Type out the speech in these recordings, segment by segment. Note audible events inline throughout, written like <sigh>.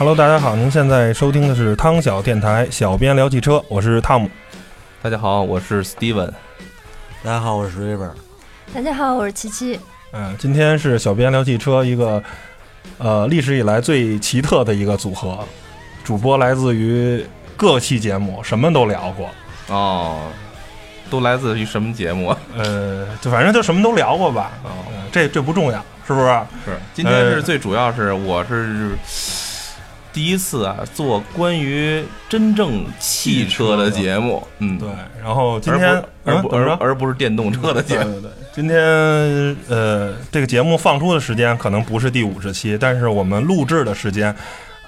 Hello，大家好，您现在收听的是汤小电台，小编聊汽车，我是汤姆。大家好，我是 Steven。大家好，我是 River。大家好，我是琪琪。嗯，今天是小编聊汽车一个呃历史以来最奇特的一个组合，主播来自于各期节目，什么都聊过。哦，都来自于什么节目？呃，就反正就什么都聊过吧。哦，这这不重要，是不是？是。今天是最主要是我是第一次啊做关于真正汽车的节目。嗯，对。然后今天而不而而不是电动车的节目。对对对。今天呃，这个节目放出的时间可能不是第五十期，但是我们录制的时间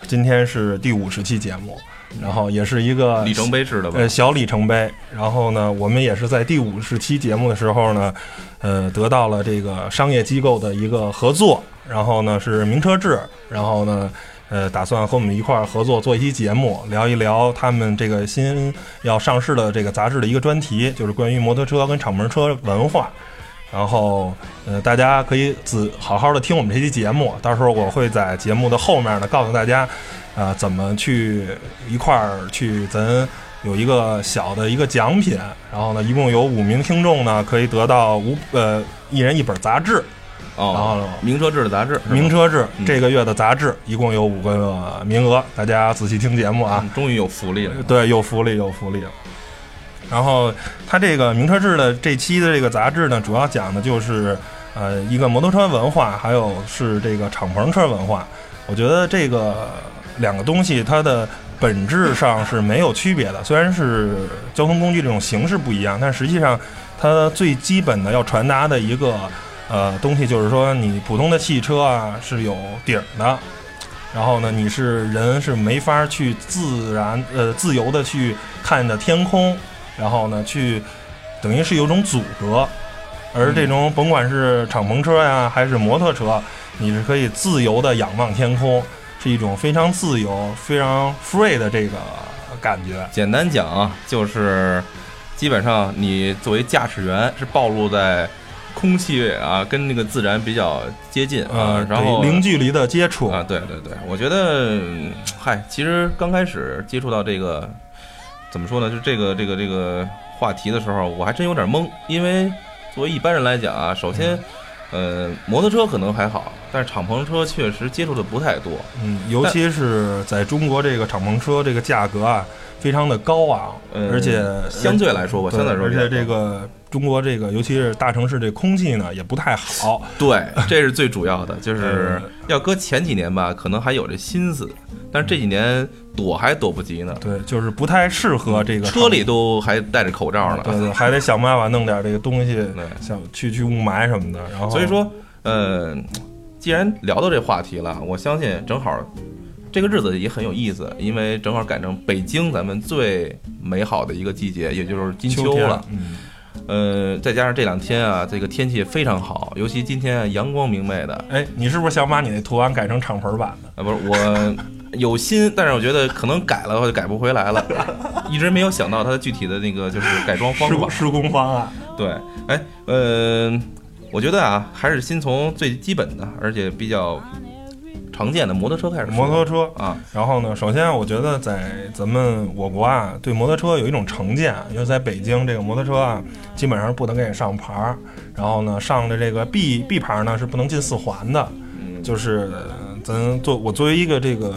今天是第五十期节目。然后也是一个里程碑式的吧，呃，小里程碑。然后呢，我们也是在第五十期节目的时候呢，呃，得到了这个商业机构的一个合作。然后呢，是名车志，然后呢，呃，打算和我们一块儿合作做一期节目，聊一聊他们这个新要上市的这个杂志的一个专题，就是关于摩托车跟敞篷车文化。然后，呃，大家可以仔好好的听我们这期节目，到时候我会在节目的后面呢，告诉大家。啊，怎么去一块儿去？咱有一个小的一个奖品，然后呢，一共有五名听众呢，可以得到五呃一人一本杂志。哦，然后名车志的杂志，名车志这个月的杂志一共有五个名额，大家仔细听节目啊。终于有福利了，对，有福利，有福利了。然后它这个名车志的这期的这个杂志呢，主要讲的就是呃一个摩托车文化，还有是这个敞篷车文化。我觉得这个。两个东西它的本质上是没有区别的，虽然是交通工具这种形式不一样，但实际上它最基本的要传达的一个呃东西就是说，你普通的汽车啊是有顶的，然后呢你是人是没法去自然呃自由的去看着天空，然后呢去等于是有种阻隔，而这种甭管是敞篷车呀还是摩托车，你是可以自由的仰望天空。是一种非常自由、非常 free 的这个感觉。简单讲啊，就是基本上你作为驾驶员是暴露在空气啊，跟那个自然比较接近啊，然后零距离的接触啊。对对对，我觉得，嗨，其实刚开始接触到这个，怎么说呢？就这个这个这个话题的时候，我还真有点懵，因为作为一般人来讲啊，首先。呃，摩托车可能还好，但是敞篷车确实接触的不太多。嗯，尤其是在中国，这个敞篷车这个价格啊，非常的高昂，而且相对来说吧，相对来说，而且这个中国这个，尤其是大城市，这空气呢也不太好。<laughs> 对，这是最主要的，就是要搁前几年吧，可能还有这心思，但是这几年。躲还躲不及呢，对，就是不太适合这个车里都还戴着口罩呢，对对，还得想办法弄点这个东西，<laughs> 想去去雾霾什么的。然后所以说，呃，既然聊到这话题了，我相信正好这个日子也很有意思，因为正好赶上北京咱们最美好的一个季节，也就是金秋了。嗯，呃，再加上这两天啊，这个天气非常好，尤其今天阳光明媚的。哎，你是不是想把你那图案改成敞篷版的？啊，不是我。有心，但是我觉得可能改了就改不回来了，一直没有想到它的具体的那个就是改装方法、施工方案。对，哎，呃，我觉得啊，还是先从最基本的，而且比较常见的摩托车开始。摩托车啊，然后呢，首先我觉得在咱们我国啊，对摩托车有一种成见，因为在北京这个摩托车啊，基本上不能给你上牌儿，然后呢，上的这个 B B 牌呢是不能进四环的，就是。咱作我作为一个这个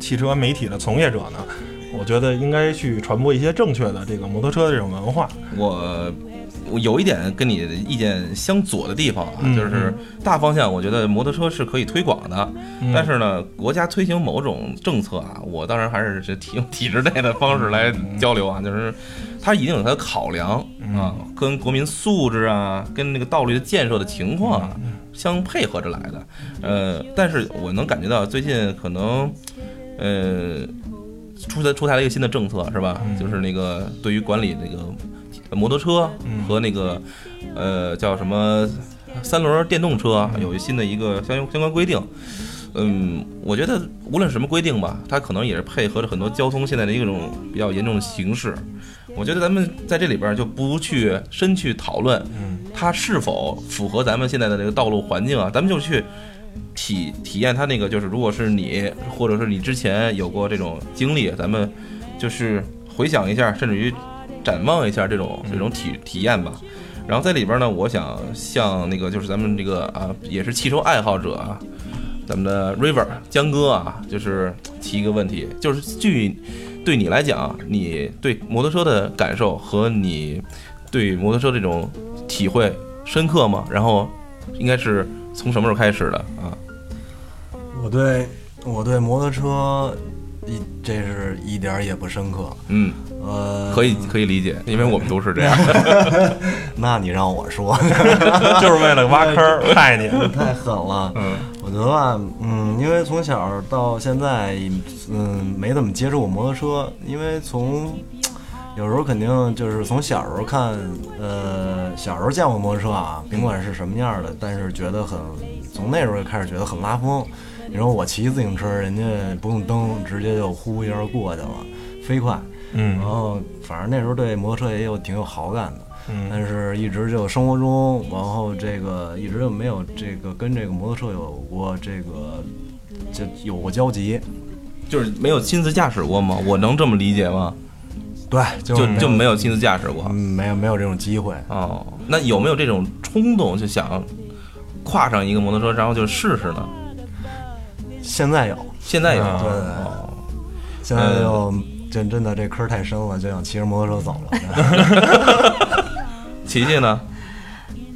汽车媒体的从业者呢，我觉得应该去传播一些正确的这个摩托车的这种文化。我我有一点跟你的意见相左的地方啊，就是大方向，我觉得摩托车是可以推广的，但是呢，国家推行某种政策啊，我当然还是是用体制内的方式来交流啊，就是它一定有它的考量啊，跟国民素质啊，跟那个道路的建设的情况啊。相配合着来的，呃，但是我能感觉到最近可能，呃，出台出台了一个新的政策，是吧？就是那个对于管理那个摩托车和那个，呃，叫什么三轮电动车，有一新的一个相相关规定。嗯，我觉得无论什么规定吧，它可能也是配合着很多交通现在的一种比较严重的形势。我觉得咱们在这里边就不去深去讨论，它是否符合咱们现在的这个道路环境啊？咱们就去体体验它那个，就是如果是你，或者是你之前有过这种经历，咱们就是回想一下，甚至于展望一下这种这种体体验吧。然后在里边呢，我想向那个就是咱们这个啊，也是汽车爱好者啊，咱们的 River 江哥啊，就是提一个问题，就是据对你来讲，你对摩托车的感受和你对摩托车这种体会深刻吗？然后应该是从什么时候开始的啊？我对我对摩托车一这是一点儿也不深刻，嗯，呃，可以可以理解，因为我们都是这样。<laughs> 那你让我说，<laughs> 就是为了挖坑儿害你。太狠了。嗯我觉得吧，嗯，因为从小到现在，嗯，没怎么接触过摩托车，因为从有时候肯定就是从小时候看，呃，小时候见过摩托车啊，甭管是什么样的，但是觉得很，从那时候就开始觉得很拉风。你说我骑自行车，人家不用蹬，直接就呼一下过去了，飞快。嗯然后反正那时候对摩托车也有挺有好感的。嗯但是一直就生活中，然后这个一直就没有这个跟这个摩托车有过这个就有过交集。就是没有亲自驾驶过吗？我能这么理解吗？对，就就就没有有亲自驾驶过嗯。没有没有这种机会。哦，那有没有这种冲动，就想跨上一个摩托车，然后就试试呢？现在有，现在有，啊对。对对哦现在就真真的这坑太深了，就想骑着摩托车走了。<laughs> 琪琪呢？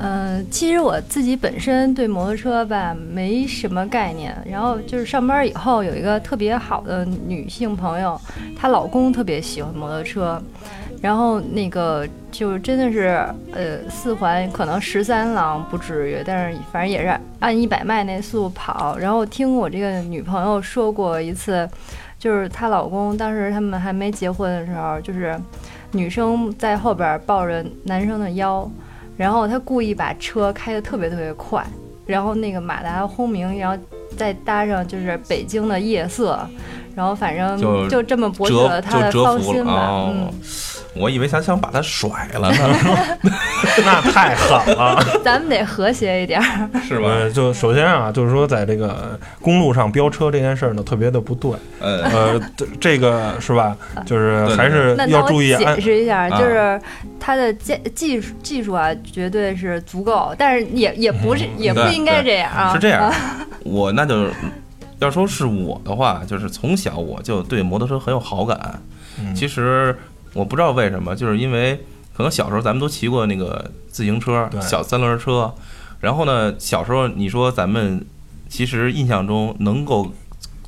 嗯、其实我自己本身对摩托车吧没什么概念，然后就是上班以后有一个特别好的女性朋友，她老公特别喜欢摩托车，然后那个就真的是呃四环可能十三郎不至于，但是反正也是按一百迈那速跑。然后听我这个女朋友说过一次，就是她老公当时他们还没结婚的时候，就是女生在后边抱着男生的腰。然后他故意把车开得特别特别快，然后那个马达轰鸣，然后再搭上就是北京的夜色，然后反正就就这么博取了他的芳心吧。哦嗯，我以为想想把他甩了呢，<laughs> 那太狠了。<laughs> 咱们得和谐一点儿。是吧？呃，就首先啊，就是说在这个公路上飙车这件事儿呢，特别的不对。呃，呃，这这个是吧？就是还是要注意安解。释一下，啊就是他的技技术技术啊，绝对是足够，但是也也不是也不应该这样啊。是这样，我那就要说是我的话，就是从小我就对摩托车很有好感。嗯其实我不知道为什么，就是因为可能小时候咱们都骑过那个自行车对、小三轮车，然后呢，小时候你说咱们其实印象中能够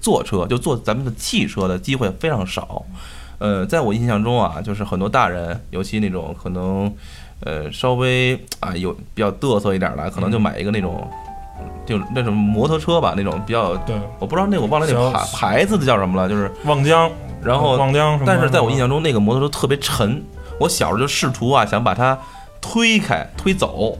坐车，就坐咱们的汽车的机会非常少。呃，在我印象中啊，就是很多大人，尤其那种可能，呃，稍微啊有比较嘚瑟一点的，可能就买一个那种，就那种摩托车吧，那种比较，对，我不知道那我忘了那牌牌子的叫什么了，就是望江，然后但是在我印象中，那个摩托车特别沉，我小时候就试图啊想把它推开、推走，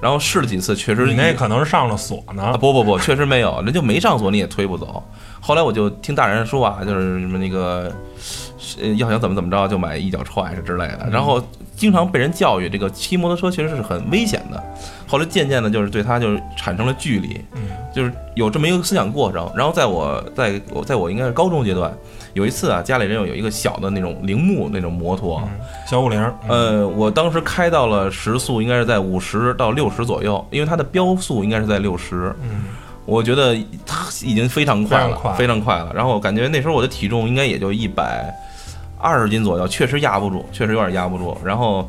然后试了几次，确实你那可能是上了锁啊呢。不不不，确实没有，人就没上锁你也推不走。后来我就听大人说啊，就是什么那个，呃，要想怎么怎么着就买一脚踹是之类的，然后经常被人教育这个骑摩托车其实是很危险的。后来渐渐的，就是对它就是产生了距离，嗯就是有这么一个思想过程。然后在我在我在我应该是高中阶段，有一次啊，家里人有有一个小的那种铃木那种摩托，嗯小五零，呃，我当时开到了时速应该是在五十到六十左右，因为它的标速应该是在六十。嗯，我觉得它已经非常快了，非常快非常快了。然后我感觉那时候我的体重应该也就一百二十斤左右，确实压不住，确实有点压不住。然后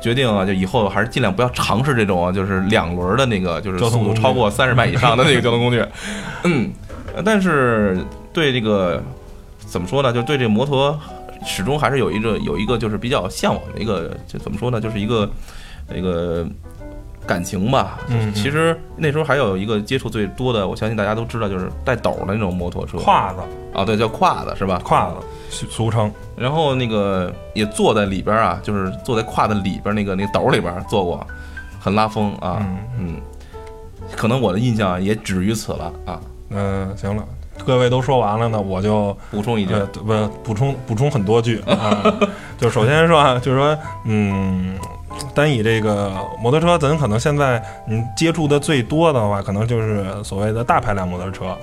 决定啊，就以后还是尽量不要尝试这种啊，就是两轮的那个，就是速度超过三十迈以上的那个交通工具。嗯，呃但是对这个怎么说呢？就对这摩托始终还是有一个有一个就是比较向往的一个，就怎么说呢？就是一个一个感情吧。其实那时候还有一个接触最多的，我相信大家都知道，就是带斗的那种摩托车。胯子，啊，对，叫胯子是吧？胯子，俗俗称。然后那个也坐在里边啊，就是坐在胯子里边那个那个斗里边坐过，很拉风啊。嗯嗯，可能我的印象也止于此了啊。嗯，行了，各位都说完了呢，我就补充一句，呃不补充补充很多句啊。<laughs> 就首先说啊，就是说，嗯，单以这个摩托车，咱可能现在你接触的最多的话，可能就是所谓的大排量摩托车，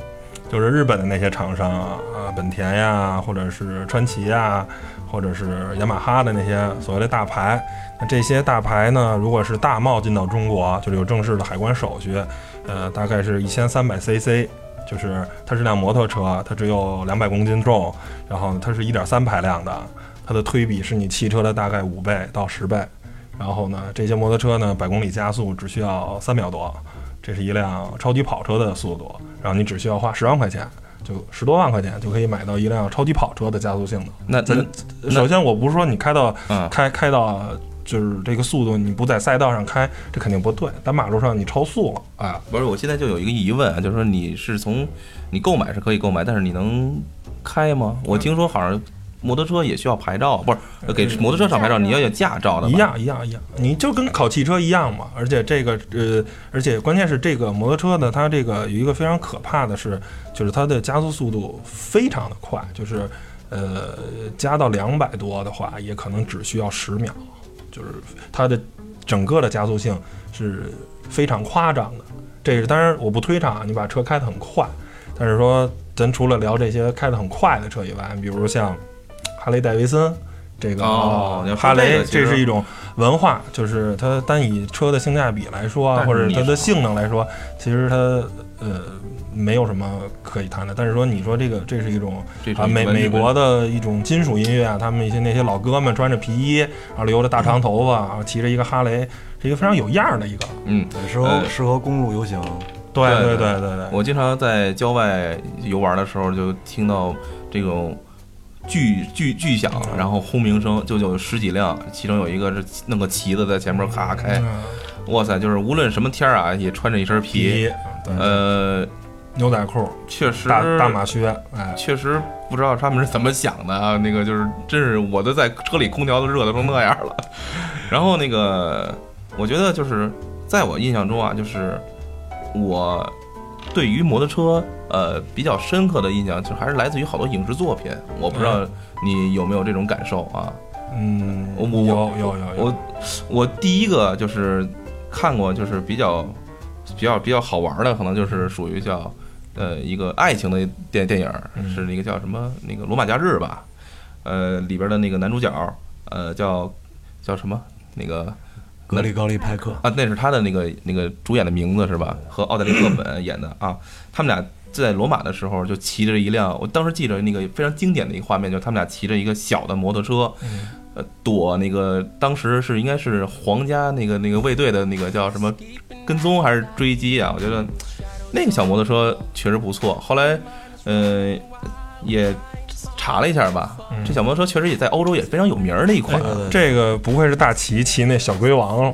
就是日本的那些厂商啊，啊本田呀，或者是川崎呀，或者是雅马哈的那些所谓的大牌。那这些大牌呢，如果是大贸进到中国，就是有正式的海关手续，呃，大概是一千三百 cc，就是它是辆摩托车，它只有两百公斤重，然后它是一点三排量的，它的推比是你汽车的大概五倍到十倍。然后呢，这些摩托车呢，百公里加速只需要三秒多，这是一辆超级跑车的速度。然后你只需要花十万块钱，就十多万块钱就可以买到一辆超级跑车的加速性能。那咱首先我不是说你开到嗯开开到就是这个速度，你不在赛道上开，这肯定不对。在马路上你超速了，哎，不是，我现在就有一个疑问啊，就是说你是从你购买是可以购买，但是你能开吗？我听说好像摩托车也需要牌照，不是给摩托车上牌照，你要有驾照的一。样一样一样，你就跟考汽车一样嘛。而且这个呃，而且关键是这个摩托车呢，它这个有一个非常可怕的是，就是它的加速速度非常的快，就是呃加到两百多的话，也可能只需要十秒，就是它的整个的加速性是非常夸张的。这是当然我不推崇你把车开得很快，但是说咱除了聊这些开得很快的车以外，比如像哈雷戴维森。这个哦哈雷这是一种文化，就是它单以车的性价比来说或者它的性能来说，其实它呃没有什么可以谈的。但是说你说这个这是一种美美国的一种金属音乐啊，他们一些那些老哥们穿着皮衣，然后留着大长头发，然后骑着一个哈雷，是一个非常有样儿的一个。嗯，对适合呃适合公路游行。对对对对对对，我经常在郊外游玩的时候，就听到这种巨巨巨响，然后轰鸣声，就有十几辆，其中有一个是弄个旗子在前面咔开，嗯哇塞，就是无论什么天儿啊，也穿着一身皮，呃，牛仔裤，确实大大马靴，哎，确实不知道他们是怎么想的啊，<laughs> 那个就是真是我都在车里空调都热的成那样了。<laughs> 然后那个，我觉得就是在我印象中啊，就是我对于摩托车呃比较深刻的印象，就还是来自于好多影视作品。我不知道你有没有这种感受啊？嗯，我我有有有有我，我第一个就是看过，就是比较比较比较好玩的，可能就是属于叫呃一个爱情的电电影是那个叫什么那个《罗马假日》吧，呃里边的那个男主角呃叫叫什么？那个格里高利派克，啊，那是他的那个那个主演的名字是吧？和奥黛丽·赫本演的。啊，他们俩在罗马的时候就骑着一辆，我当时记着那个非常经典的一个画面，就是他们俩骑着一个小的摩托车，呃，躲那个当时是应该是皇家那个那个卫队的那个叫什么跟踪还是追击啊？我觉得那个小摩托车确实不错。后来，呃，也查了一下吧，这小摩托车确实也在欧洲也非常有名儿的一款。这个不会是大齐骑那小龟王，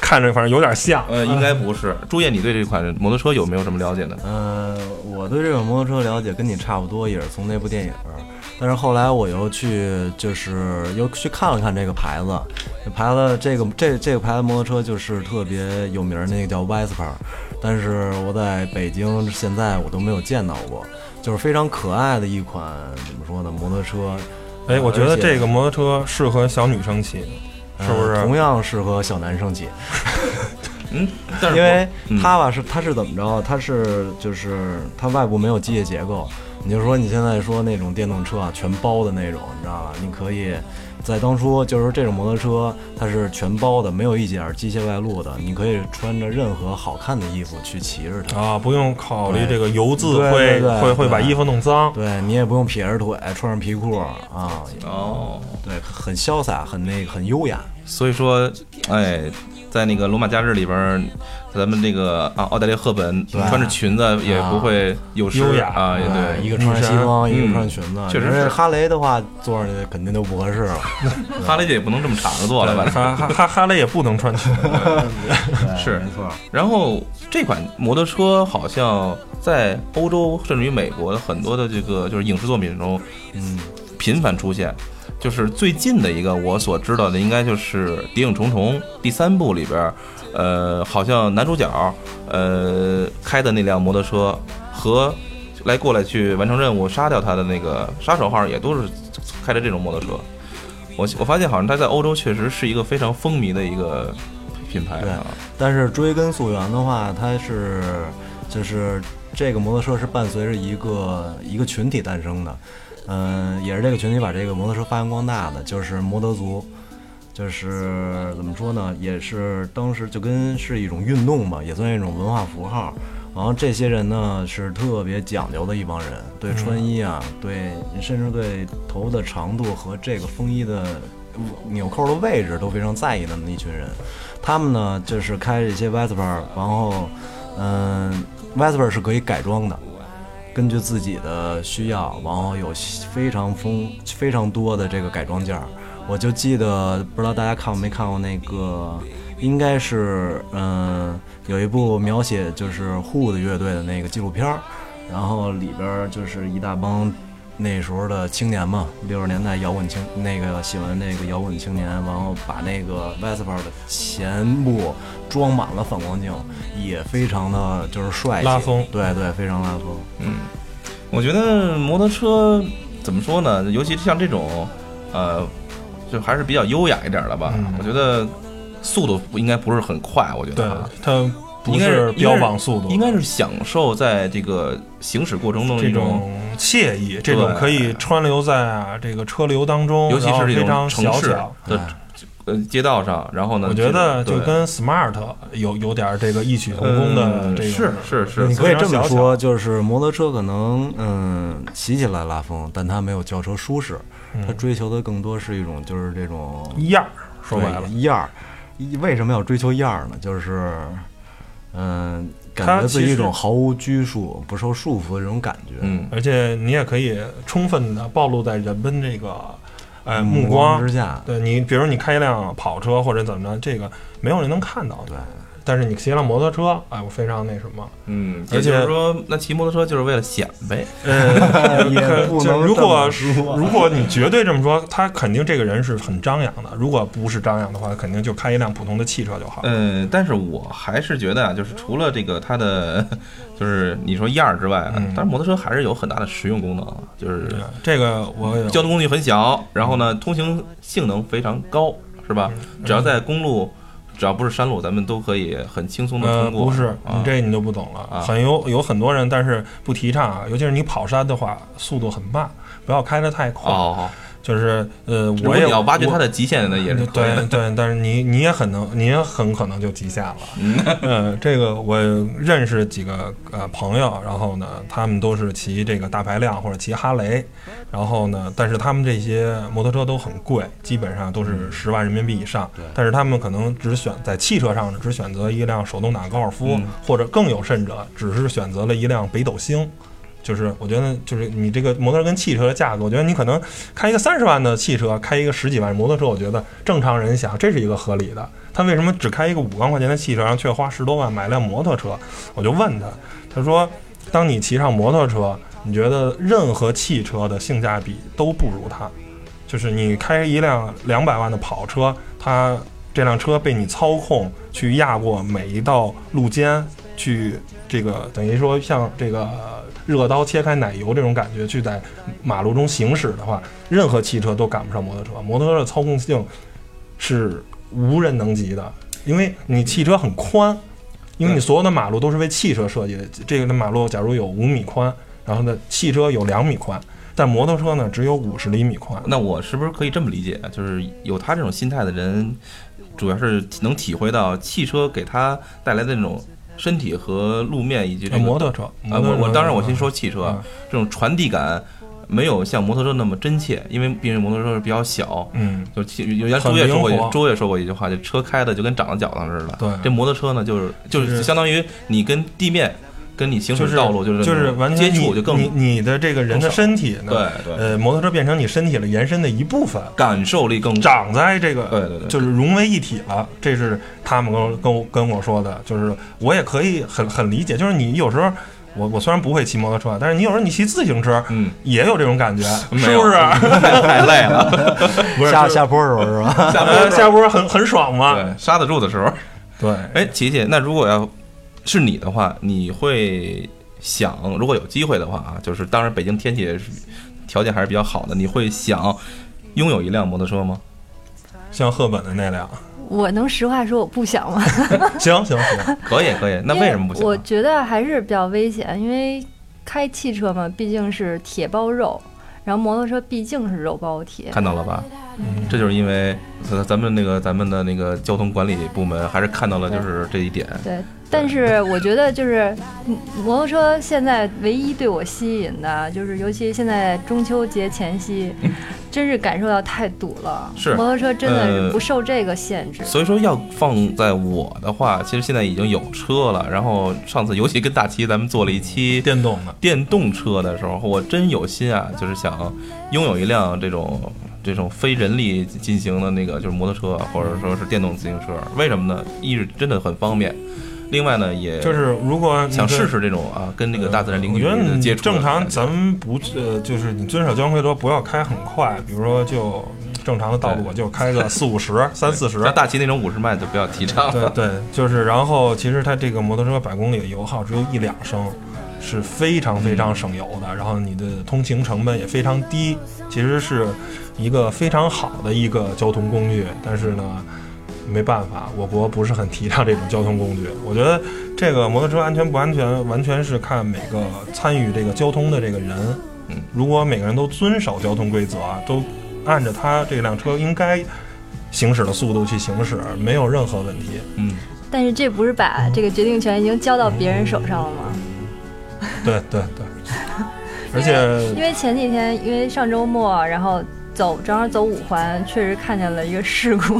看着反正有点像。呃，应该不是。朱叶，你对这款摩托车有没有什么了解呢？呃，我对这款摩托车了解跟你差不多，也是从那部电影儿。但是后来我又去，就是又去看了看这个牌子，这牌子这个这这个牌子摩托车就是特别有名儿，那个叫 Vespa，但是我在北京现在我都没有见到过，就是非常可爱的一款怎么说呢摩托车，哎，我觉得这个摩托车适合小女生骑，是不是呃同样适合小男生骑。嗯，<laughs> 但是因为嗯它吧是它是怎么着？它是就是它外部没有机械结构。你就说你现在说那种电动车啊，全包的那种，你知道吧？你可以在当初就是这种摩托车它是全包的，没有一点儿机械外露的，你可以穿着任何好看的衣服去骑着它。啊，不用考虑这个油渍会会会把衣服弄脏。对你也不用撇着腿，穿上皮裤啊，哦，对，很潇洒，很那个很优雅。所以说，哎，在那个罗马假日里边儿，咱们这个啊，奥黛丽·赫本穿着裙子也不会有失优雅啊，也对，对。一个穿着西装，一个嗯穿裙子。确实是哈雷的话，坐上去肯定就不合适了。<laughs> 哈雷姐也不能这么敞着坐了吧？哈哈哈哈雷也不能穿裙子。<laughs> <laughs> 是没错。然后这款摩托车好像在欧洲甚至于美国很多的这个就是影视作品中嗯，频繁出现。就是最近的一个我所知道的，应该就是《谍影重重》第三部里边儿，呃，好像男主角呃开的那辆摩托车和来过来去完成任务杀掉他的那个杀手号也都是开着这种摩托车。我我发现好像它在欧洲确实是一个非常风靡的一个品牌对啊。但是追根溯源的话，它是就是这个摩托车是伴随着一个一个群体诞生的，嗯、也是这个群体把这个摩托车发扬光大的，就是摩德族。就是怎么说呢，也是当时就跟是一种运动吧，也算一种文化符号。然后这些人呢是特别讲究的一帮人，对穿衣啊，对甚至对头的长度和这个风衣的纽扣的位置都非常在意的那么一群人。他们呢就是开这些 Vespa，然后嗯、Vespa 是可以改装的，根据自己的需要，然后有非常丰非常多的这个改装件儿。我就记得不知道大家看过没看过那个，应该是嗯、有一部描写就是 Who 的乐队的那个纪录片儿，然后里边就是一大帮那时候的青年嘛，六十年代摇滚青那个喜欢那个摇滚青年，然后把那个 Vespa 的前部装满了反光镜，也非常的就是帅气，拉风对对，非常拉风。嗯我觉得摩托车怎么说呢？尤其像这种，呃，就还是比较优雅一点的吧。嗯我觉得速度不应该不是很快，我觉得啊，它不应该是标榜速度，应该是享受在这个行驶过程中的这一种，惬意，这种可以川流在啊这个车流当中，尤其是这种非常城市小。的哎呃街道上，然后呢，我觉得就跟 smart 有有点这个异曲同工的这个，嗯是是是你可以这么说，就是摩托车可能嗯骑起来拉风，但它没有轿车舒适，嗯它追求的更多是一种就是这种样儿，说白了对，样儿。一为什么要追求样儿呢？就是嗯，感觉自己一种毫无拘束、不受束缚的这种感觉。嗯，而且你也可以充分的暴露在人们这个呃目光之下，对你，比如你开一辆跑车或者怎么着，这个没有人能看到。对，但是你骑辆摩托车，哎，我非常那什么。嗯，而且也就是说，那骑摩托车就是为了显摆，<laughs> 呃，也就如果如果你绝对这么说，他肯定这个人是很张扬的。如果不是张扬的话，肯定就开一辆普通的汽车就好。嗯，但是我还是觉得啊，就是除了这个它的，就是你说样儿之外啊，嗯但是摩托车还是有很大的实用功能啊，就是这个我交通工具很小，然后呢，通行性能非常高，是吧？嗯只要在公路，只要不是山路，咱们都可以很轻松的呃，通过。不是，这你就不懂了。啊很有有很多人，但是不提倡啊，尤其是你跑山的话，速度很慢，不要开得太快。哦，就是呃，我也要挖掘它的极限呢，也是。对对，但是你你也很能，你也很可能就极限了。嗯呃，这个我认识几个呃朋友，然后呢，他们都是骑这个大排量或者骑哈雷，然后呢，但是他们这些摩托车都很贵，基本上都是十万人民币以上。对但是他们可能只选在汽车上只选择一辆手动挡高尔夫，嗯或者更有甚者，只是选择了一辆北斗星。就是我觉得，就是你这个摩托车跟汽车的价格，我觉得你可能开一个三十万的汽车，开一个十几万摩托车，我觉得正常人想这是一个合理的。他为什么只开一个五万块钱的汽车，然后却花十多万买辆摩托车？我就问他，他说，当你骑上摩托车，你觉得任何汽车的性价比都不如它。就是你开一辆两百万的跑车，它这辆车被你操控去压过每一道路肩，去这个等于说像这个热刀切开奶油这种感觉，去在马路中行驶的话，任何汽车都赶不上摩托车。摩托车的操控性是无人能及的，因为你汽车很宽，因为你所有的马路都是为汽车设计的。这个的马路假如有五米宽，然后呢，汽车有两米宽，但摩托车呢只有五十厘米宽。那我是不是可以这么理解？就是有他这种心态的人，主要是能体会到汽车给他带来的那种身体和路面以及这摩托车，啊，我我当然我先说汽车，啊这种传递感没有像摩托车那么真切，因为毕竟摩托车是比较小。嗯，就汽有原来周越说过一灵活周越说过一句话，就车开的就跟长了脚上似的。对这摩托车呢，就是就就是是相当于你跟地面跟你行就是驶道路就是就是完全你接触就更你你的这个人的身体呢，对对呃，摩托车变成你身体了延伸的一部分，感受力更长在这个，对对对就是融为一体了。这是他们跟我跟我跟我说的，就是我也可以很很理解，就是你有时候。我我虽然不会骑摩托车，但是你有时候你骑自行车，嗯，也有这种感觉，是不是？<laughs> 太太累了，<laughs> 不是下下坡的时候是吧？下坡 <laughs> 下坡很很爽吗。对刹得住的时候。对，哎，琪琪，那如果要是你的话，你会想，如果有机会的话啊，就是当然北京天气也是条件还是比较好的，你会想拥有一辆摩托车吗？像赫本的那辆，我能实话说我不想 <laughs> 吗？行行行，可以可以，那为什么不行啊？我觉得还是比较危险，因为开汽车嘛，毕竟是铁包肉，然后摩托车毕竟是肉包铁。看到了吧？嗯这就是因为咱咱们那个咱们的那个交通管理部门还是看到了就是这一点。对，但是我觉得就是嗯摩托车现在唯一对我吸引的，就是尤其现在中秋节前夕，真是感受到太堵了。是摩托车真的是呃不受这个限制。所以说要放在我的话，其实现在已经有车了。然后上次尤其跟大齐咱们做了一期电动的，电动车的时候，我真有心啊，就是想拥有一辆这种这种非人力进行的那个就是摩托车，或者说是电动自行车。为什么呢？一是真的很方便，另外呢也就是如果想试试这种啊跟那个大自然零距我觉得你离的接触的正常，咱们不呃，就是你遵守交通规则，不要开很快，比如说就正常的道路，我就开个 <laughs> 四五十、三四十。像大齐那种五十迈就不要提倡了。对对，就是然后其实它这个摩托车百公里的油耗只有一两升，是非常非常省油的，然后你的通勤成本也非常低，其实是一个非常好的一个交通工具。但是呢，没办法，我国不是很提倡这种交通工具。我觉得这个摩托车安全不安全，完全是看每个参与这个交通的这个人。嗯，如果每个人都遵守交通规则，都按着他这辆车应该行驶的速度去行驶，没有任何问题。嗯，但是这不是把这个决定权已经交到别人手上了吗？对对对，而且 <laughs> 因为前几天，因为上周末，然后走正好走五环，确实看见了一个事故，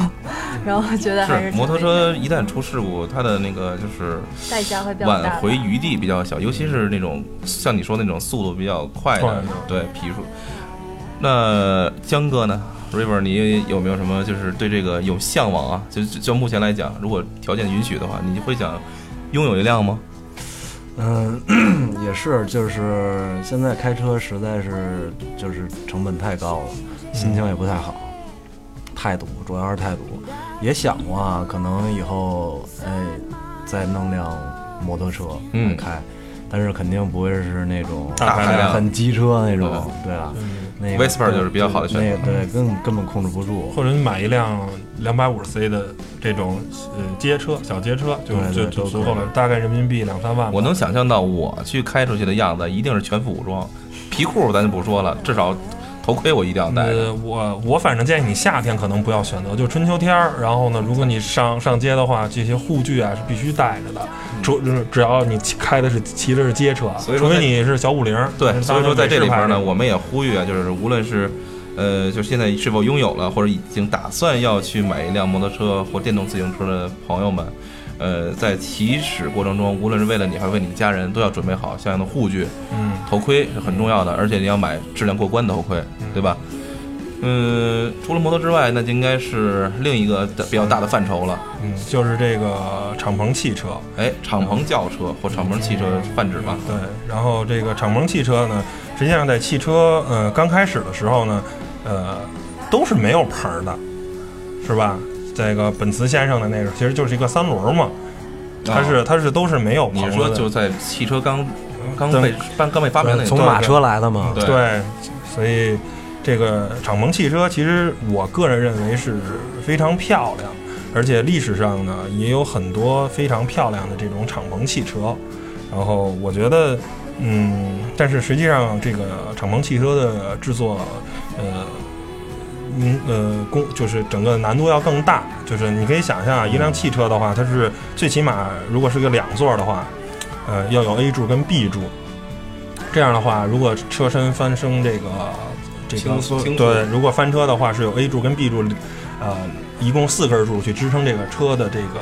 然后觉得还是是摩托车一旦出事故，它的那个就是代价会比较挽。回余地比较小，尤其是那种像你说那种速度比较快的对皮数。那江哥呢？River，你有没有什么就是对这个有向往啊？就就就目前来讲，如果条件允许的话，你会想拥有一辆吗？嗯，<coughs> 也是，就是现在开车实在是就是成本太高了，心情也不太好，太堵，主要是太堵。也想过啊，可能以后哎再弄辆摩托车来嗯开，但是肯定不会是那种大排量很机车那种，对啊，那个 Vespa 就是比较好的选择那个对，根根本控制不住。或者你买一辆两百五十 C 的这种呃街车，小街车就就足够了，大概人民币两三万。我能想象到我去开出去的样子，一定是全副武装，皮裤咱就不说了，至少头盔我一定要戴。呃，我我反正建议你夏天可能不要选择，就春秋天儿。然后呢，如果你上上街的话，这些护具啊是必须带着的。主只只要你开的是骑的是街车，除所以说在非你是小五菱儿。对，所以说在这里边呢，我们们也呼吁啊，就是无论是，呃，就现在是否拥有了或者已经打算要去买一辆摩托车或电动自行车的朋友们，呃，在起始过程中，无论是为了你还是为你的家人，都要准备好相应的护具，嗯，头盔是很重要的，而且你要买质量过关的头盔，对吧？嗯，除了摩托之外，那就应该是另一个比较大的范畴了。嗯，就是这个敞篷汽车。哎，敞篷轿车或敞篷汽车泛指吧。对，然后这个敞篷汽车呢，实际上在汽车呃刚开始的时候呢，呃都是没有棚儿的，是吧？这个本茨先生的那个其实就是一个三轮嘛，它是它是都是没有棚的。是说就在汽车刚刚对被刚刚被发明那个从马车来的嘛，对对，所以这个敞篷汽车其实我个人认为是非常漂亮，而且历史上呢也有很多非常漂亮的这种敞篷汽车。然后我觉得，嗯，但是实际上这个敞篷汽车的制作，呃。嗯呃，工就是整个难度要更大，就是你可以想象啊，一辆汽车的话，它是最起码如果是个两座的话，呃，要有 A 柱跟 B 柱，这样的话，如果车身翻升这个这个对，如果翻车的话是有 A 柱跟 B 柱，呃，一共四根柱去支撑这个车的这个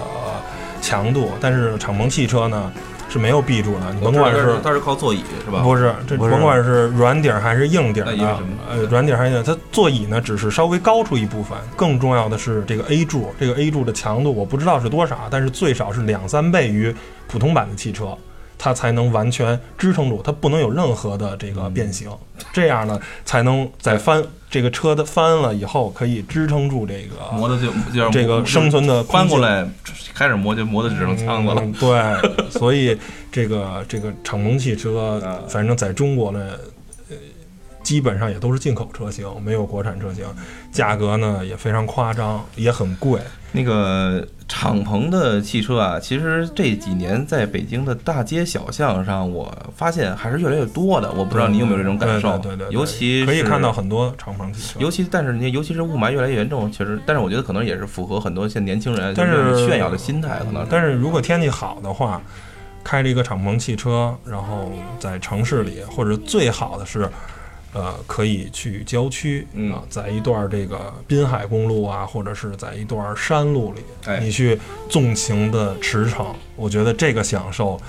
强度。但是敞篷汽车呢是没有 B 柱的，你甭管是它是靠座椅是吧？不是这甭管是软底儿还是硬底儿的那因为什么，呃，软底儿还是硬它座椅呢只是稍微高出一部分，更重要的是这个 A 柱，这个 A 柱的强度我不知道是多少，但是最少是两三倍于普通版的汽车。它才能完全支撑住，它不能有任何的这个变形，这样呢才能在翻这个车的翻了以后，可以支撑住这个磨的就就让这个生存的翻过来，开始磨就磨的只剩枪子了。嗯对，所以这个这个敞篷汽车啊，反正在中国呢，呃，基本上也都是进口车型，没有国产车型，价格呢也非常夸张，也很贵。那个敞篷的汽车啊，其实这几年在北京的大街小巷上，我发现还是越来越多的。我不知道你有没有这种感受？对对对，尤其可以看到很多敞篷汽车。尤其但是你尤其是雾霾越来越严重，确实，但是我觉得可能也是符合很多现在年轻人但是炫耀的心态，可能。但是如果天气好的话，开着一个敞篷汽车，然后在城市里，或者最好的是。呃，可以去郊区啊，在一段这个滨海公路啊，或者是在一段山路里，你去纵情的驰骋，我觉得这个享受，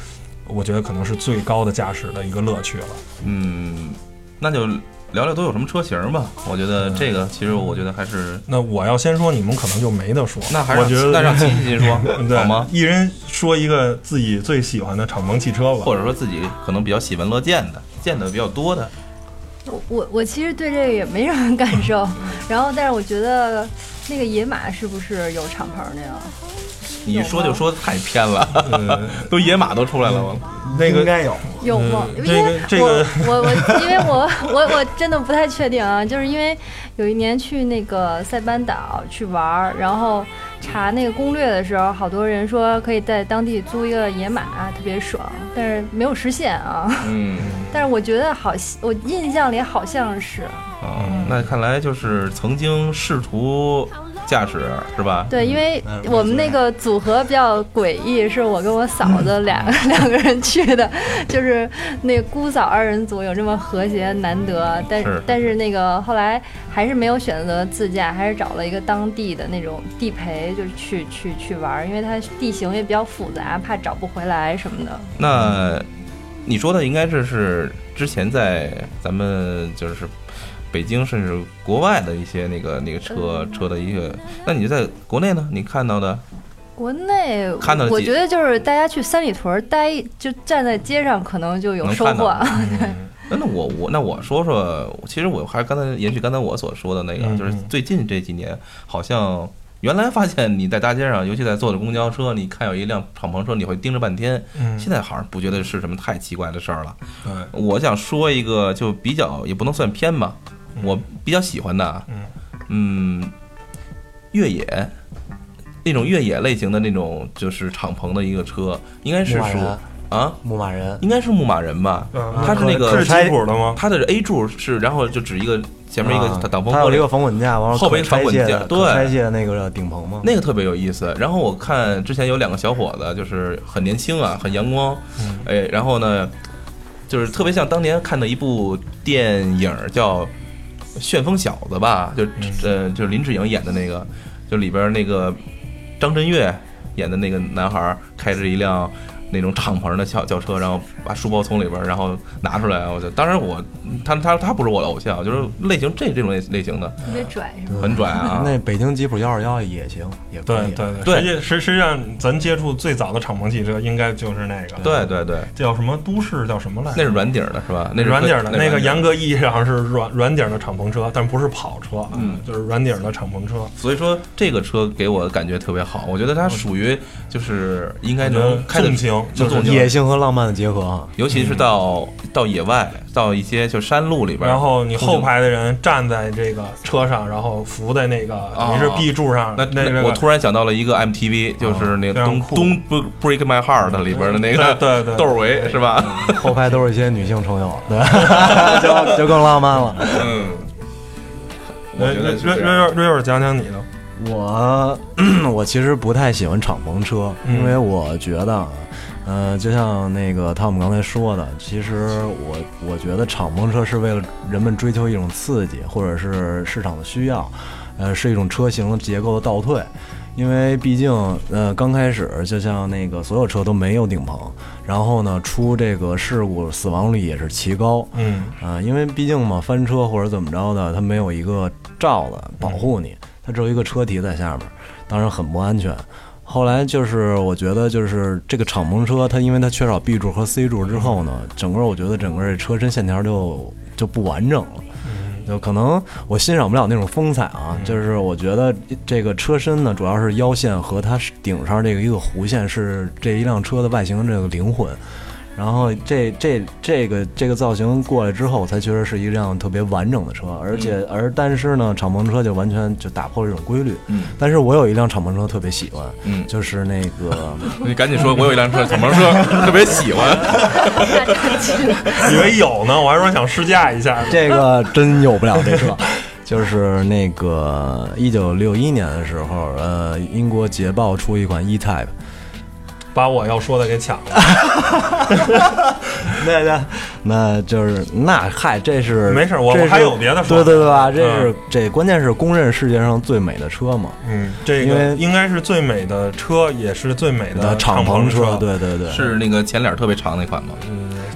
我觉得可能是最高的驾驶的一个乐趣了。嗯，那就聊聊都有什么车型吧。我觉得这个其实我觉得还是……那我要先说，你们可能就没得说。那还是我觉得那让齐齐 <laughs> 说好吗？一人说一个自己最喜欢的敞篷汽车吧，或者说自己可能比较喜闻乐见的、见的比较多的。我我我其实对这个也没什么感受，然后但是我觉得那个野马是不是有敞篷的呀？你一说就说太偏了，<laughs> 都野马都出来了吗？那个应该有有吗？这个这个我我因为我我我真的不太确定啊，就是因为有一年去那个塞班岛去玩，然后。查那个攻略的时候，好多人说可以在当地租一个野马，特别爽，但是没有实现啊。<laughs> 嗯，但是我觉得好，我印象里好像是。哦，那看来就是曾经试图。驾驶是吧？对，因为我们那个组合比较诡异，是我跟我嫂子两个 <laughs> 两个人去的，<laughs> 就是那姑嫂二人组有这么和谐难得，但是但是那个后来还是没有选择自驾，还是找了一个当地的那种地陪，就是去去去玩，因为它地形也比较复杂，怕找不回来什么的。那你说的应该是是之前在咱们就是。北京甚至国外的一些那个那个车车的一个，那你在国内呢？你看到的？国内看到，我觉得就是大家去三里屯待，就站在街上，可能就有收获。<laughs> 那那我我那我说说，其实我还刚才延续刚才我所说的那个，就是最近这几年，好像原来发现你在大街上，<laughs> 尤其在坐着公交车，你看有一辆敞篷车，你会盯着半天。现在好像不觉得是什么太奇怪的事儿了。我想说一个，就比较也不能算偏吧。我比较喜欢的，嗯，越野那种越野类型的那种，就是敞篷的一个车，应该是说啊，牧马人，应该是牧马人吧？它是那个是吉普的吗？它的 A 柱是，然后就指一个前面一个挡风，它有一个防滚架，后面防滚架，对，拆卸那个顶棚吗？那个特别有意思。然后我看之前有两个小伙子，就是很年轻啊，很阳光，哎，然后呢，就是特别像当年看的一部电影叫。旋风小子吧，就呃，就是林志颖演的那个，就里边那个张震岳演的那个男孩，开着一辆。那种敞篷的轿轿车，然后把书包从里边，然后拿出来。我就当然我他他他不是我的偶像，就是类型这这种类类型的，特别拽是很拽啊。那北京吉普幺二幺也行，也对对对。实际实实际上，咱接触最早的敞篷汽车应该就是那个。对对对。叫什么都市叫什么来？那是软底的是吧？那是软底的。那个严格意义上是软软底的敞篷车，但不是跑车，嗯，就是软底的敞篷车。所以说这个车给我的感觉特别好，我觉得它属于就是应该能开纵情，就是野性。和浪漫的结合啊，尤其是到到野外，到一些就山路里边，然后你后排的人站在这个车上，然后扶在那个你是 B 柱上。那那我突然想到了一个 MTV，就是那个东东 Break My Heart 里边的那个对对窦唯是吧？后排都是一些女性朋友，对，<laughs> 就就更浪漫了。嗯，瑞瑞瑞瑞瑞讲讲你的。我 <clears throat> 我其实不太喜欢敞篷车，因为我觉得。呃，就像那个汤姆刚才说的，其实我我觉得敞篷车是为了人们追求一种刺激，或者是市场的需要，呃，是一种车型结构的倒退，因为毕竟呃刚开始就像那个所有车都没有顶棚，然后呢出这个事故死亡率也是奇高，嗯啊，因为毕竟嘛翻车或者怎么着的，它没有一个罩子保护你，它只有一个车体在下面，当然很不安全。后来就是我觉得就是这个敞篷车，它因为它缺少 B 柱和 C 柱之后呢，整个我觉得整个这车身线条就就不完整了，就可能我欣赏不了那种风采啊。就是我觉得这个车身呢，主要是腰线和它顶上这个一个弧线是这一辆车的外形的这个灵魂。然后这这这个这个造型过来之后，我才觉得是一辆特别完整的车，而且而但是呢，敞篷车就完全就打破了这种规律。嗯，但是我有一辆敞篷车特别喜欢，嗯就是那个 <laughs> 你赶紧说，我有一辆车，敞篷车，<laughs> 特别喜欢。以为有呢，我还说想试驾一下。这个真有不了这车。就是那个一九六一年的时候，呃，英国捷豹出一款 E-Type，把我要说的给抢了。<laughs> 对对，那就是那嗨，这是没事我这是我还有别的说对对对吧？这嗯是、这关键是公认世界上最美的车嘛，嗯，这因应该是最美的车，也是最美的敞篷车，对对对，是那个前脸特别长那款吗？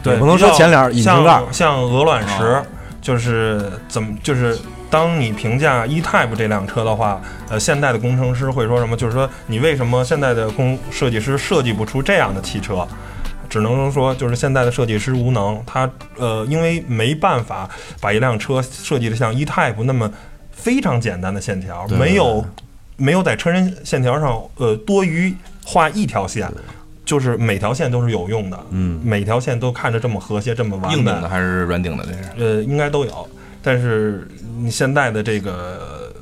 对，也不能说前脸引擎盖像像鹅卵石哦，就是怎么就是。当你评价 E-Type 这辆车的话，呃，现代的工程师会说什么？就是说，你为什么现在的工设计师设计不出这样的汽车？只能说，就是现在的设计师无能，他呃，因为没办法把一辆车设计的像 E-Type 那么非常简单的线条，没有没有在车身线条上呃多余画一条线，就是每条线都是有用的，嗯每条线都看着这么和谐，这么完美硬顶的还是软顶的？这是呃，应该都有。但是你现在的这个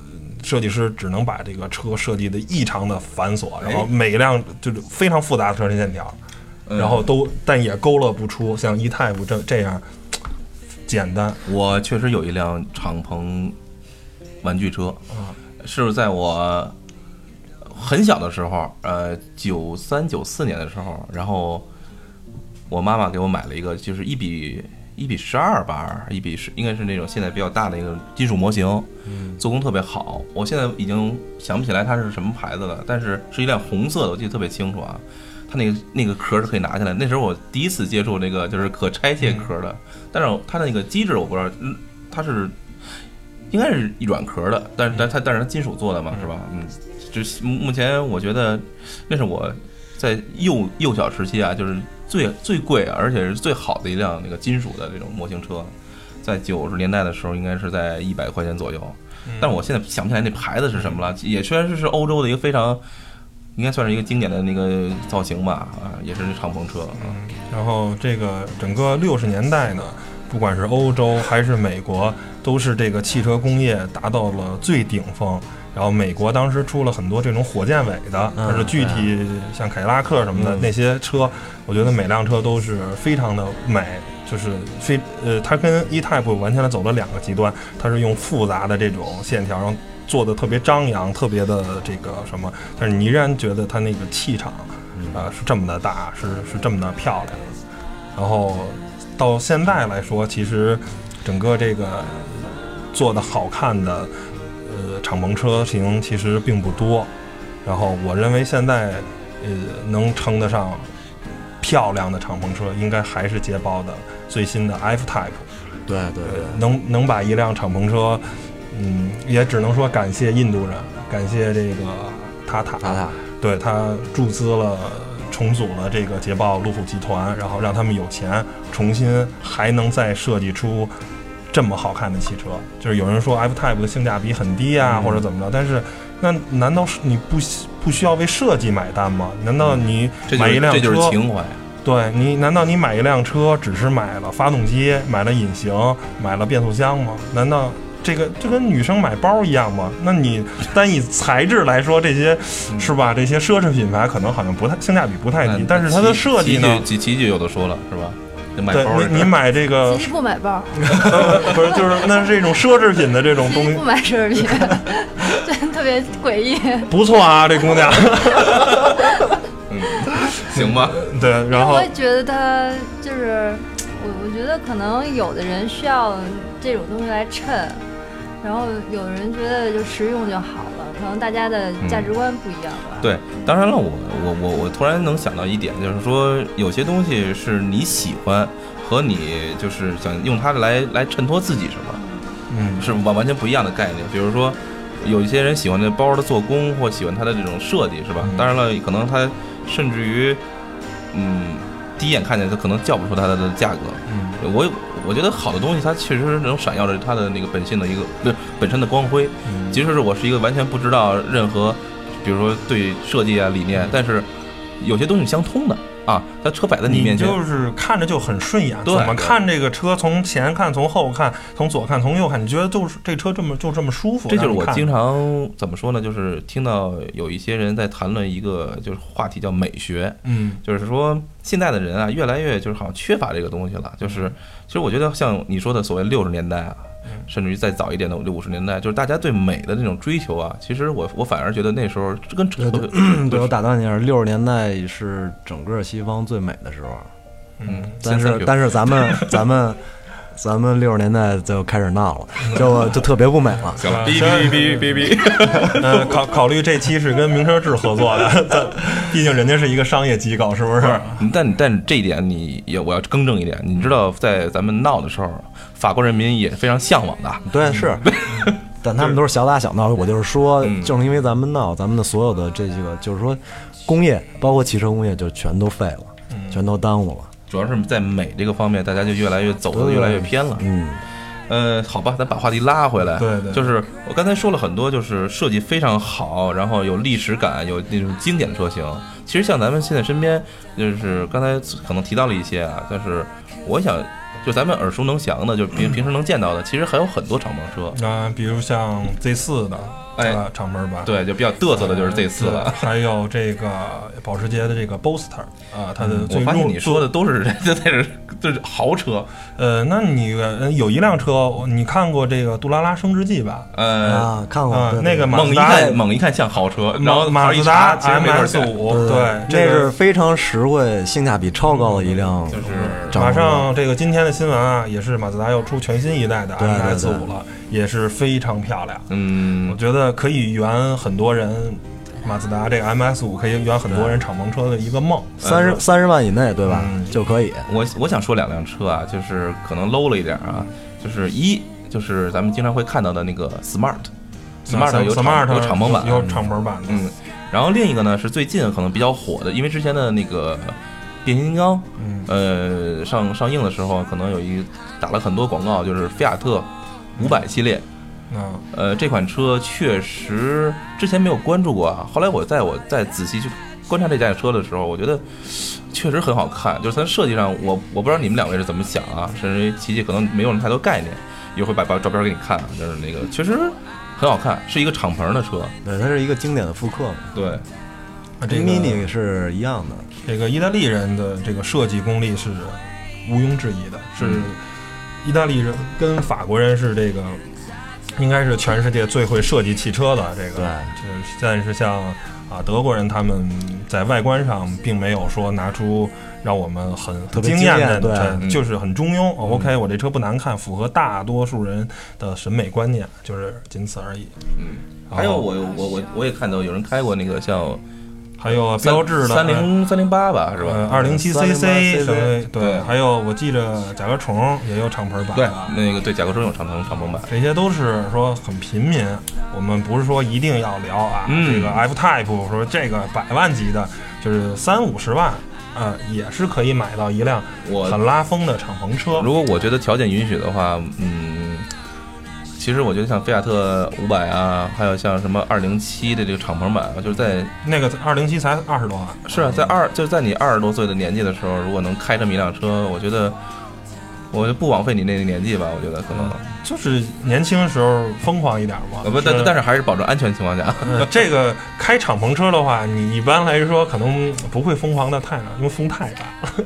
设计师只能把这个车设计的异常的繁琐，然后每一辆就是非常复杂的车身线条，嗯然后都但也勾勒不出像 E-Type 这这样简单。我确实有一辆敞篷玩具车，是在我很小的时候，呃，九三九四年的时候，然后我妈妈给我买了一个，就是一比一比十二吧，一比十，应该是那种现在比较大的一个金属模型，做工特别好。我现在已经想不起来它是什么牌子了，但是是一辆红色的，我记得特别清楚啊。它那个那个壳是可以拿下来，那时候我第一次接触那个就是可拆卸壳的，但是它的那个机制我不知道，嗯它是应该是一软壳的，但是但它但是它金属做的嘛，是吧？嗯，就是目前我觉得那是我在幼幼小时期啊，就是最最贵而且是最好的一辆那个金属的这种模型车，在九十年代的时候应该是在一百块钱左右，但是我现在想不起来那牌子是什么了，也虽然是是欧洲的一个非常。应该算是一个经典的那个造型吧，啊，也是敞篷车啊。然后这个整个六十年代呢，不管是欧洲还是美国，都是这个汽车工业达到了最顶峰。然后美国当时出了很多这种火箭尾的，嗯但是具体像凯迪拉克什么的嗯。那些车，我觉得每辆车都是非常的美，就是非呃，它跟 E-Type 完全的走了两个极端，它是用复杂的这种线条，然后做的特别张扬，特别的这个什么，但是你依然觉得它那个气场，啊、是这么的大，是是这么的漂亮。然后到现在来说，其实整个这个做的好看的呃敞篷车型其实并不多。然后我认为现在呃能称得上漂亮的敞篷车，应该还是捷豹的最新的 F Type。对对对，能能把一辆敞篷车，嗯，也只能说感谢印度人，感谢这个塔塔，塔塔，对他注资了。重组了这个捷豹路虎集团，然后让他们有钱，重新还能再设计出这么好看的汽车。就是有人说 F Type 的性价比很低啊，嗯或者怎么着，但是那难道是你不需不需要为设计买单吗？难道你买一辆车？是这就是情怀。对你，难道你买一辆车只是买了发动机、买了引擎、买了变速箱吗？难道这个就跟女生买包一样吗？那你单以材质来说，这些是吧？这些奢侈品牌可能好像不太性价比不太低，但是它的设计呢？骑骑骑就有的说了，是吧？就买对包的事儿你，你买这个其实不买包，<laughs> 呃不是就是那是一种奢侈品的这种东西不，买奢侈品，真特别诡异。<laughs> 不错啊，这姑娘。<laughs> 嗯行吧？对，然后我也觉得她就是，我我觉得可能有的人需要这种东西来衬，然后有人觉得就实用就好了，可能大家的价值观不一样吧。对，当然了，我我我我突然能想到一点，就是说有些东西是你喜欢和你就是想用它来来衬托自己什么，嗯，是完完全不一样的概念。比如说，有一些人喜欢这包的做工，或喜欢它的这种设计，是吧？嗯当然了，可能他甚至于，嗯，第一眼看见他可能叫不出它的价格。嗯我我觉得好的东西，它确实能闪耀着它的那个本性的一个不是本身的光辉。嗯即使是我是一个完全不知道任何，比如说对设计啊理念，但是有些东西相通的，啊，它车摆在你面前，就是看着就很顺眼。怎么看这个车，从前看，从后看，从左看，从右看，你觉得就是这车这么就这么舒服？这就是我经常怎么说呢？就是听到有一些人在谈论一个就是话题叫美学，嗯就是说现在的人啊，越来越就是好像缺乏这个东西了。就是其实我觉得像你说的所谓六十年代啊，甚至于再早一点的六五十年代，就是大家对美的那种追求啊，其实我我反而觉得那时候这跟车对 <clears throat> 我打断你一下，六十年代是整个西方最美的时候，嗯，但是但是咱们 <laughs> 咱们咱们六十年代就开始闹了，就就特别不美了。行了，啊哔哔哔哔哔哔。呃，考考虑这期是跟名车志合作的，<laughs> 毕竟人家是一个商业机构，是不是？但但这一点你也我要更正一点，你知道在咱们闹的时候，法国人民也非常向往的。对，是，<laughs> 但他们都是小打小闹。我就是说，嗯正是因为咱们闹，咱们的所有的这几个，就是说，工业包括汽车工业就全都废了，全都耽误了。主要是在美这个方面，大家就越来越走的越来越偏了。嗯，呃，好吧，咱把话题拉回来。对对就是我刚才说了很多，就是设计非常好，然后有历史感，有那种经典的车型。其实像咱们现在身边，就是刚才可能提到了一些啊，但是我想，就咱们耳熟能详的，就平平时能见到的，其实还有很多敞篷车。啊，比如像 Z 四的，哎呃敞门版，对，就比较嘚瑟的就是这次对了。还有这个保时捷的这个 Boster 啊，它的我发现你说的都是这 <laughs> 这是就是豪车，呃，那你呃有一辆车，你看过这个杜拉拉升职记吧？呃，啊，看过那个马猛一看猛一看像豪车，然后马自达 MS 钱。五，对这个是非常实惠、性价比超高的一辆就是马。上这个今天的新闻啊，也是马自达要出全新一代的 MS 对五了，也是非常漂亮。嗯我嗯，觉得可以圆很多人马自达这个 MS 五可以圆很多人敞篷车的一个梦。三十三十万以内，对吧？嗯就可以。我我想说两辆车啊，就是可能 low 了一点啊，就是一就是咱们经常会看到的那个 smart。smart 有敞 Smart 有敞篷版，有敞篷版的。嗯，然后另一个呢是最近可能比较火的，因为之前的那个变形金刚，嗯呃，上上映的时候可能有一打了很多广告，就是菲亚特五百系列，嗯，呃，这款车确实之前没有关注过啊，后来我在我在仔细去观察这架车的时候，我觉得确实很好看，就是它设计上，我我不知道你们两位是怎么想啊，甚至于琪琪可能没有太多概念，一会儿把把照片给你看啊，就是那个确实很好看，是一个敞篷的车，对，它是一个经典的复刻嘛，对，这个 Mini 是一样的。这个意大利人的这个设计功力是毋庸置疑的，是嗯意大利人跟法国人是这个应该是全世界最会设计汽车的这个。对就是但是像啊德国人他们在外观上并没有说拿出让我们很特别惊艳的，就是很中庸。哦 OK，我这车不难看，符合大多数人的审美观念，就是仅此而已。嗯，还有我我我我也看到有人开过那个叫还有标志的三零三零八吧，是吧？呃，二零七308 CC 对，对还有我记着甲壳虫也有敞篷版对，那个对甲壳虫有敞篷敞篷版，这些都是说很平民。我们不是说一定要聊啊，嗯这个 F Type 说这个百万级的，就是三五十万，呃，也是可以买到一辆我很拉风的敞篷车。如果我觉得条件允许的话，嗯，其实我觉得像菲亚特五百啊，还有像什么二零七的这个敞篷版，就是在那个二零七才二十多万，是啊，在二就是在你二十多岁的年纪的时候，如果能开这么一辆车，我觉得我就不枉费你那个年纪吧。我觉得可能，就是年轻时候疯狂一点嘛。呃不，但但是还是保证安全情况下，呃，<laughs> 这个开敞篷车的话，你一般来说可能不会疯狂的太大，因为风太大，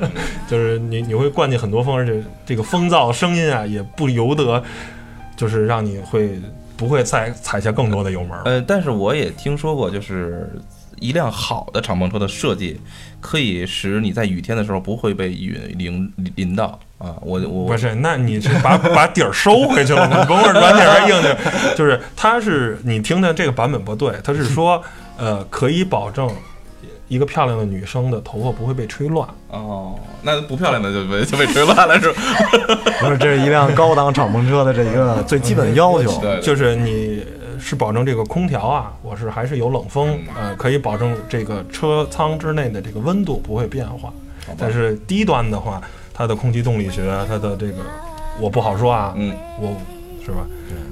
就是你你会灌进很多风，而且这个风噪声音啊也不由得，就是让你会不会再踩下更多的油门。呃，但是我也听说过，就是一辆好的敞篷车的设计，可以使你在雨天的时候不会被雨淋淋到啊。我我不是，那你是把把底儿收回去了吗？你甭管软底儿还是硬底儿，就是它是你听的这个版本不对，它是说呃可以保证一个漂亮的女生的头发不会被吹乱。哦，那不漂亮的就被就被吹乱了是吧？<laughs> 不是，这是一辆高档敞篷车的这一个最基本的要求。对，就是你呃是保证这个空调啊，我是还是有冷风，呃，可以保证这个车舱之内的这个温度不会变化。但是低端的话，它的空气动力学，它的这个我不好说啊，嗯，我是吧？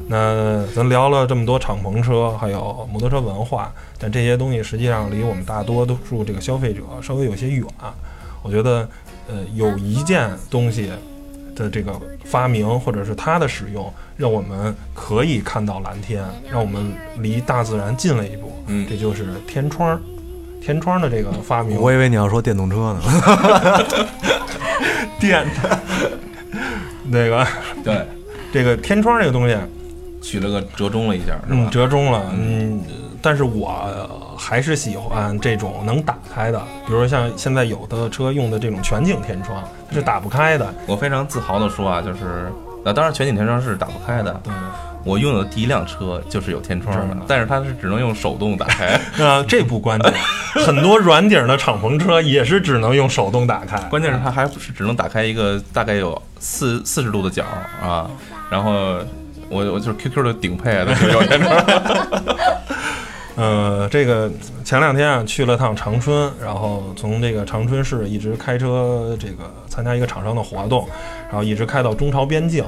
那咱聊了这么多敞篷车，还有摩托车文化，但这些东西实际上离我们大多数这个消费者稍微有些远。我觉得，呃，有一件东西的这个发明或者是它的使用，让我们可以看到蓝天，让我们离大自然近了一步。嗯这就是天窗。天窗的这个发明，我以为你要说电动车呢。<laughs> 电的 <laughs> 那个对，这个天窗这个东西，取了个折中了一下，是嗯，吧？折中了，嗯，但是我呃还是喜欢这种能打开的，比如说像现在有的车用的这种全景天窗是打不开的，我非常自豪的说啊，就是那当然全景天窗是打不开的。对，我拥有的第一辆车就是有天窗，的但是它是只能用手动打开。那 <laughs> 这不关键，很多软顶的敞篷车也是只能用手动打开，<laughs> 关键是它还不是只能打开一个大概有四四十度的角啊，然后我我就是 QQ 的顶配的有天窗。<laughs> 呃，这个前两天啊去了趟长春，然后从这个长春市一直开车这个参加一个厂商的活动，然后一直开到中朝边境，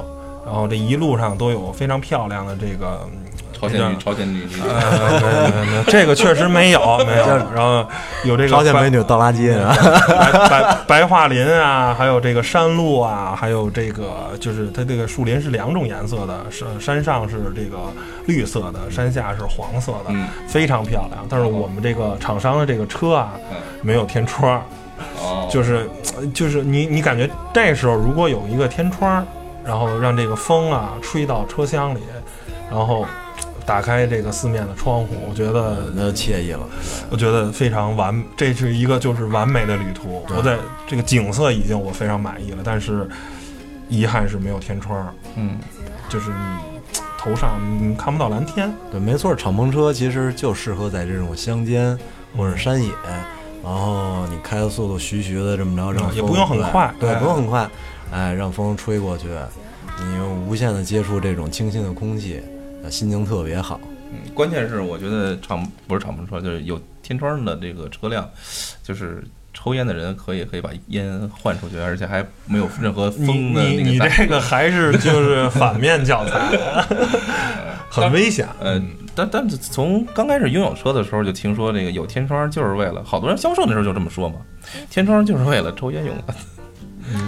然后这一路上都有非常漂亮的这个。嗯朝鲜女，朝鲜女，呃，没有没有没有，这个确实没有没有。<laughs> 然后有这个朝鲜美女倒垃圾啊！白白白桦林啊，还有这个山路啊，还有这个就是它这个树林是两种颜色的，山山上是这个绿色的，山下是黄色的，嗯非常漂亮。但是我们这个厂商的这个车啊，嗯没有天窗，哦，就是就是你你感觉这时候如果有一个天窗，然后让这个风啊吹到车厢里，然后打开这个四面的窗户，我觉得那惬意了。我觉得非常完，这是一个就是完美的旅途。我在这个景色已经我非常满意了，但是遗憾是没有天窗，嗯，就是你头上你看不到蓝天。对，没错，敞篷车其实就适合在这种乡间或者山野，然后你开的速度徐徐的这么着，也不用很快对，哎不用很快，哎，让风吹过去，你无限的接触这种清新的空气，呃心情特别好。嗯关键是我觉得敞不是敞篷车，就是有天窗的这个车辆，就是抽烟的人可以可以把烟换出去，而且还没有任何风的你你那个这个还是就是反面教材，<laughs> 很危险。呃，但但是从刚开始拥有车的时候就听说这个有天窗就是为了，好多人销售的时候就这么说嘛，天窗就是为了抽烟用的嗯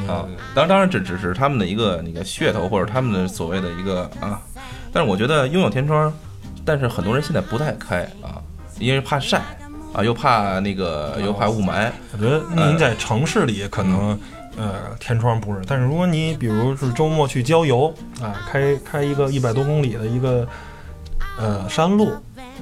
啊。当然当然这只是他们的一个那个噱头或者他们的所谓的一个啊，但是我觉得拥有天窗，但是很多人现在不太开啊，因为怕晒啊，又怕那个又怕雾霾。我觉得你在城市里可能。呃，天窗不是，但是如果你比如是周末去郊游啊，开开一个一百多公里的一个呃山路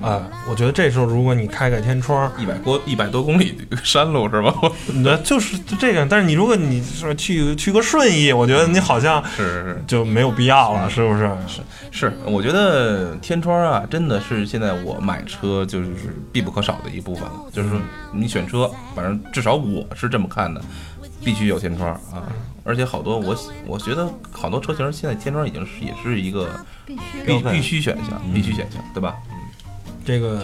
啊，我觉得这时候如果你开开天窗，一百多一百多公里的山路是吧？<laughs> 那就是这个。但是你如果你说去去个顺义，我觉得你好像是。就没有必要了，是不是？是是，我觉得天窗啊，真的是现在我买车就是必不可少的一部分了。就是说，你选车，反正至少我是这么看的，必须有天窗啊。而且好多我我觉得好多车型现在天窗已经是也是一个必必须选项，必须选项，对吧？这个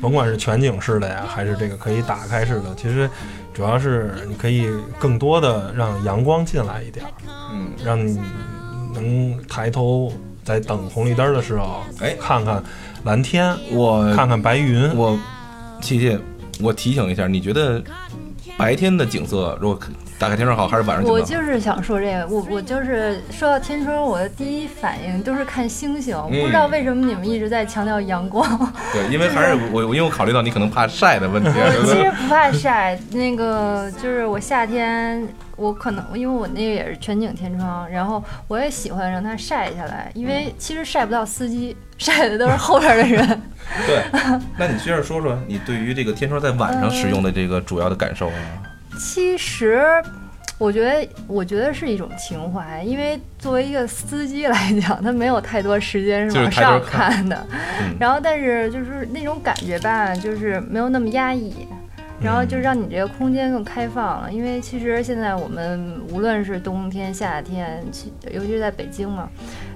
甭管是全景式的呀，还是这个可以打开式的，其实主要是你可以更多的让阳光进来一点儿，嗯，让你能抬头在等红绿灯的时候，哎看看蓝天，我看看白云。我琪琪，我提醒一下，你觉得白天的景色如果打开天窗好，还是晚上？我就是想说这个，我我就是说到天窗，我的第一反应都是看星星，嗯不知道为什么你们一直在强调阳光。对，<laughs> 因为还是我我因为我考虑到你可能怕晒的问题，其实不怕晒，那个就是我夏天，我可能因为我那个也是全景天窗，然后我也喜欢让它晒下来，因为其实晒不到司机，晒的都是后边的人。<laughs> 对，那你接着说说你对于这个天窗在晚上使用的这个主要的感受啊？其实，我觉得，我觉得是一种情怀，因为作为一个司机来讲，他没有太多时间是往上看看的。嗯 <laughs> 然后，但是就是那种感觉吧，就是没有那么压抑。然后就让你这个空间更开放了，因为其实现在我们无论是冬天、夏天，其尤其是在北京嘛，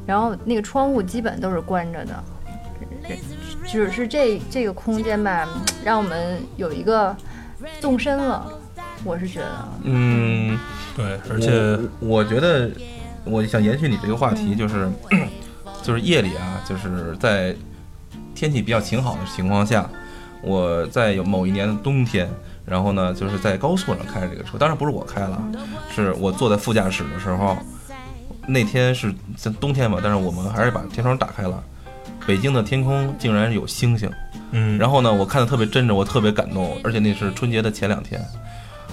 然后那个窗户基本都是关着的，只是这这个空间吧，让我们有一个纵深了，我是觉得。嗯，对，而且我我觉得我想延续你这个话题，就是就是夜里啊，就是在天气比较晴好的情况下，我在有某一年的冬天，然后呢，就是在高速上开着这个车，当然不是我开了，是我坐在副驾驶的时候，那天是冬天嘛，但是我们还是把天窗打开了，北京的天空竟然有星星，嗯，然后呢，我看的特别真着，我特别感动，而且那是春节的前两天。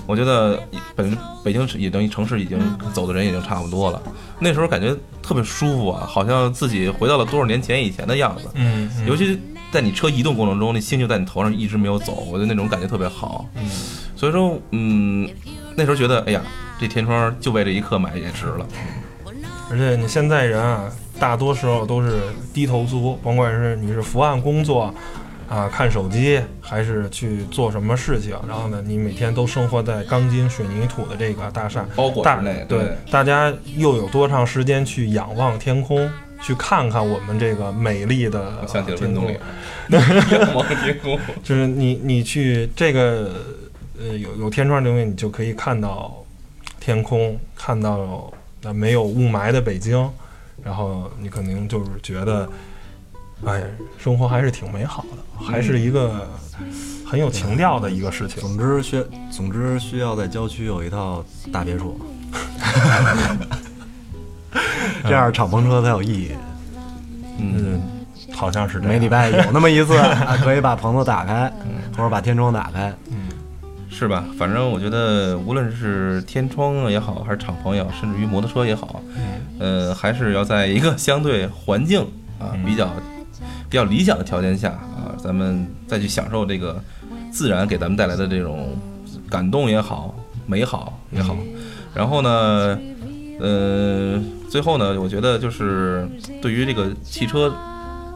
我觉得本北京也等于城市已经走的人已经差不多了，那时候感觉特别舒服啊，好像自己回到了多少年前以前的样子。嗯，嗯尤其在你车移动过程中，那星星在你头上一直没有走，我觉得那种感觉特别好。嗯所以说，嗯，那时候觉得，哎呀，这天窗就为这一刻买也值了。而且你现在人啊，大多时候都是低头族，甭管是你是伏案工作啊、看手机，还是去做什么事情，然后呢，你每天都生活在钢筋水泥土的这个大厦包裹大之内，对，大家又有多长时间去仰望天空，去看看我们这个美丽的天空 <laughs> 仰望天空。<laughs> 就是你你去这个呃有有天窗的东西，你就可以看到天空，看到那没有雾霾的北京，然后你肯定就是觉得，哎呀，生活还是挺美好的，还是一个很有情调的一个事情。总之需总之需要在郊区有一套大别墅，<laughs> 这样敞篷车才有意义。嗯，嗯，好像是这样。每礼拜有那么一次，<laughs> 啊可以把棚子打开，或者把天窗打开。是吧？反正我觉得，无论是天窗也好，还是敞篷也好，甚至于摩托车也好，呃，还是要在一个相对环境啊比较比较理想的条件下啊，咱们再去享受这个自然给咱们带来的这种感动也好，美好也好。然后呢，呃，最后呢，我觉得就是对于这个汽车。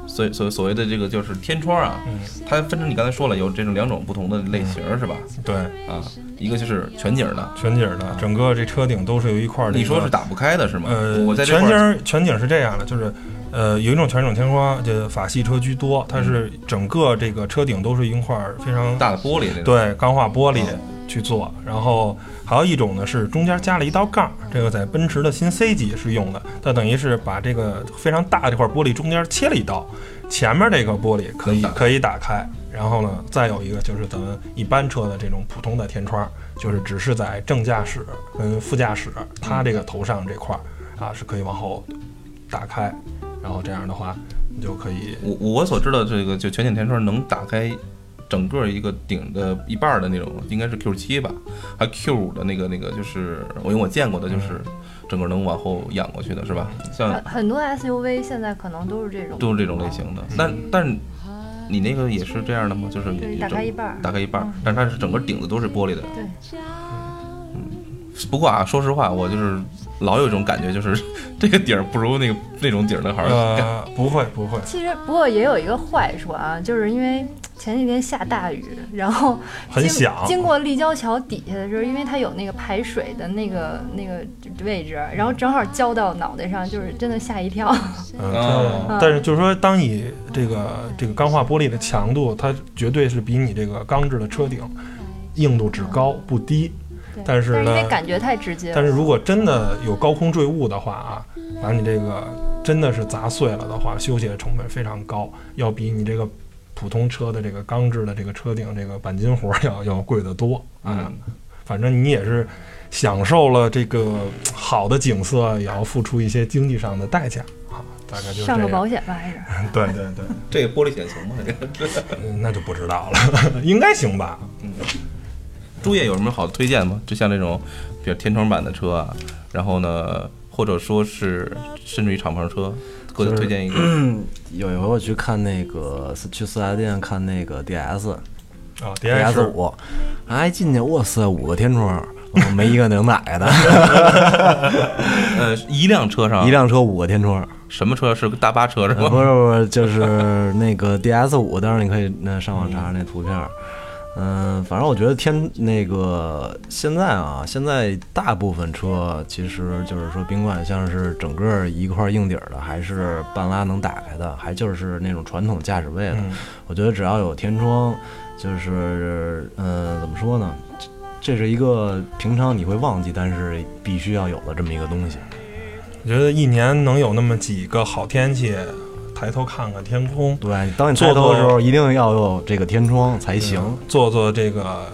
所所所谓的这个就是天窗啊，它分成你刚才说了有这种两种不同的类型是吧？对，啊，一个就是全景的，全景的，整个这车顶都是有一块。你说是打不开的是吗？呃，我在全景儿全景是这样的，就是呃有一种全景天窗，就法系车居多，它是整个这个车顶都是一块非常大的玻璃，对钢化玻璃去做，然后还有一种呢是中间加了一道杠，这个在奔驰的新 C 级是用的，它等于是把这个非常大这块玻璃中间切了一刀，前面这个玻璃可以可以打开，然后呢再有一个就是咱们一般车的这种普通的天窗，就是只是在正驾驶跟副驾驶它这个头上这块儿啊是可以往后打开，然后这样的话你就可以我我所知道这个就全景天窗能打开整个一个顶的一半的那种，应该是 Q 七吧，还 Q 五的那个那个就是我因为我见过的就是整个能往后仰过去的是吧？像很很多 SUV 现在可能都是这种，都是这种类型的，但但你那个也是这样的吗？就是对，打开一半儿。打开一半但它是整个顶子都是玻璃的。对，嗯不过啊，说实话，我就是老有一种感觉，就是 <laughs> 这个顶儿不如那个那种顶儿的好像。呃不会不会，其实不过也有一个坏处啊，就是因为前几天下大雨，然后经很响经过立交桥底下的时候，因为它有那个排水的那个那个位置，然后正好浇到脑袋上，就是真的吓一跳。嗯，但是就是说，当你这个这个钢化玻璃的强度，它绝对是比你这个钢制的车顶硬度只高不低。但是呢因为感觉太直接。但是如果真的有高空坠物的话啊，把你这个真的是砸碎了的话，修起来成本非常高，要比你这个普通车的这个钢制的这个车顶这个钣金活儿 <laughs> 要要贵得多啊。嗯反正你也是享受了这个好的景色，也要付出一些经济上的代价啊。大概就是。上个保险吧，还是 <laughs> 对对对。这个玻璃险行吗？这个嗯，那就不知道了，<laughs> 应该行吧？嗯朱叶有什么好的推荐吗？就像这种比如天窗版的车啊，然后呢，或者说是甚至于敞篷车，给我推荐一个。<clears throat> 有一回我去看那个去四 S 店看那个 DS 啊 DS 五，哎进去哇塞五个天窗，我没一个能打开的，<laughs> 呃，一辆车上一辆车五个天窗。什么车是个大巴车是呃不？是不是，就是那个 DS 五，当然你可以那上网查查那图片儿。嗯，反正我觉得天那个现在啊，现在大部分车其实就是说，甭管像是整个一块硬底儿的，还是半拉能打开的，还就是那种传统驾驶位的，嗯我觉得只要有天窗，就是嗯，怎么说呢？这这是一个平常你会忘记，但是必须要有的这么一个东西。我觉得一年能有那么几个好天气，抬头看看天空，对，当你抬头的时候，一定要有这个天窗才行。做做这个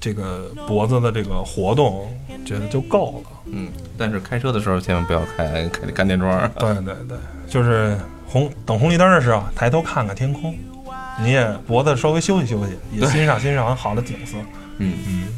这个脖子的这个活动，觉得就够了。嗯，但是开车的时候千万不要开开干电桩。对对对，就是红等红绿灯的时候，抬头看看天空，你也脖子稍微休息休息，也欣赏欣赏好的景色。嗯嗯。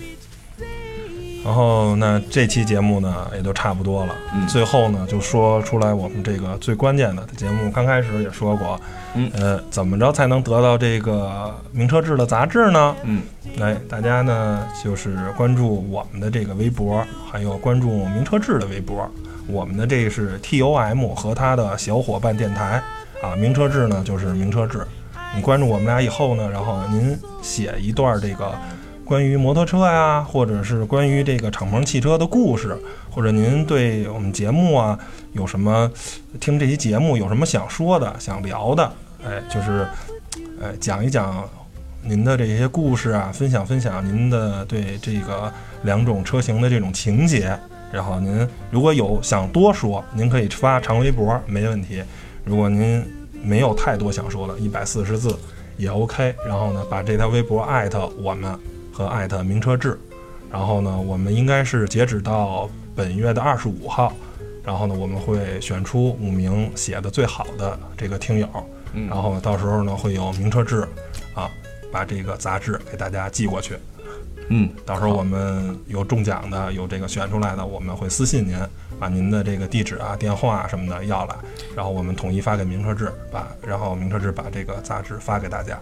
然后那这期节目呢也就差不多了。嗯最后呢就说出来我们这个最关键的节目，刚开始也说过，嗯呃，怎么着才能得到这个名车志的杂志呢？嗯来，大家呢就是关注我们的这个微博，还有关注名车志的微博。我们的这个是 T O M 和他的小伙伴电台啊，名车志呢就是名车志。你关注我们俩以后呢，然后您写一段这个关于摩托车呀，或者是关于这个敞篷汽车的故事，或者您对我们节目啊有什么听这期节目有什么想说的、想聊的，哎，就是哎讲一讲您的这些故事啊，分享分享您的对这个两种车型的这种情节。然后您如果有想多说，您可以发长微博，没问题。如果您没有太多想说的，一百四十字也 OK。然后呢，把这条微博艾特我们和艾特名车志。然后呢，我们应该是截止到本月的二十五号。然后呢，我们会选出五名写的最好的这个听友。嗯然后到时候呢，会有名车志啊，把这个杂志给大家寄过去。嗯，到时候我们有中奖的，有这个选出来的，我们会私信您，把您的这个地址啊、电话啊什么的要来，然后我们统一发给名车志，把然后名车志把这个杂志发给大家。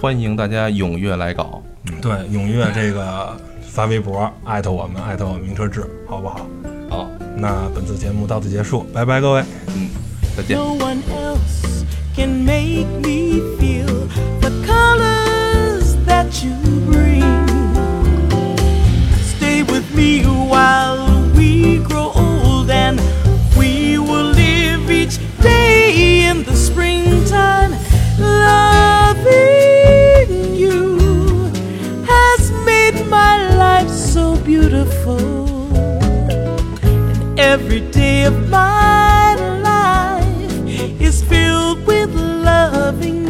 欢迎大家踊跃来稿。对，踊跃这个发微博艾特我们，艾特我们名车志，好不好？好，那本次节目到此结束，拜拜各位。嗯，再见。No one else can make me feel the colors that you bring. Stay with me while we grow old and we will live each day in the springtime. Loving so beautiful. And every day of my life is filled with loving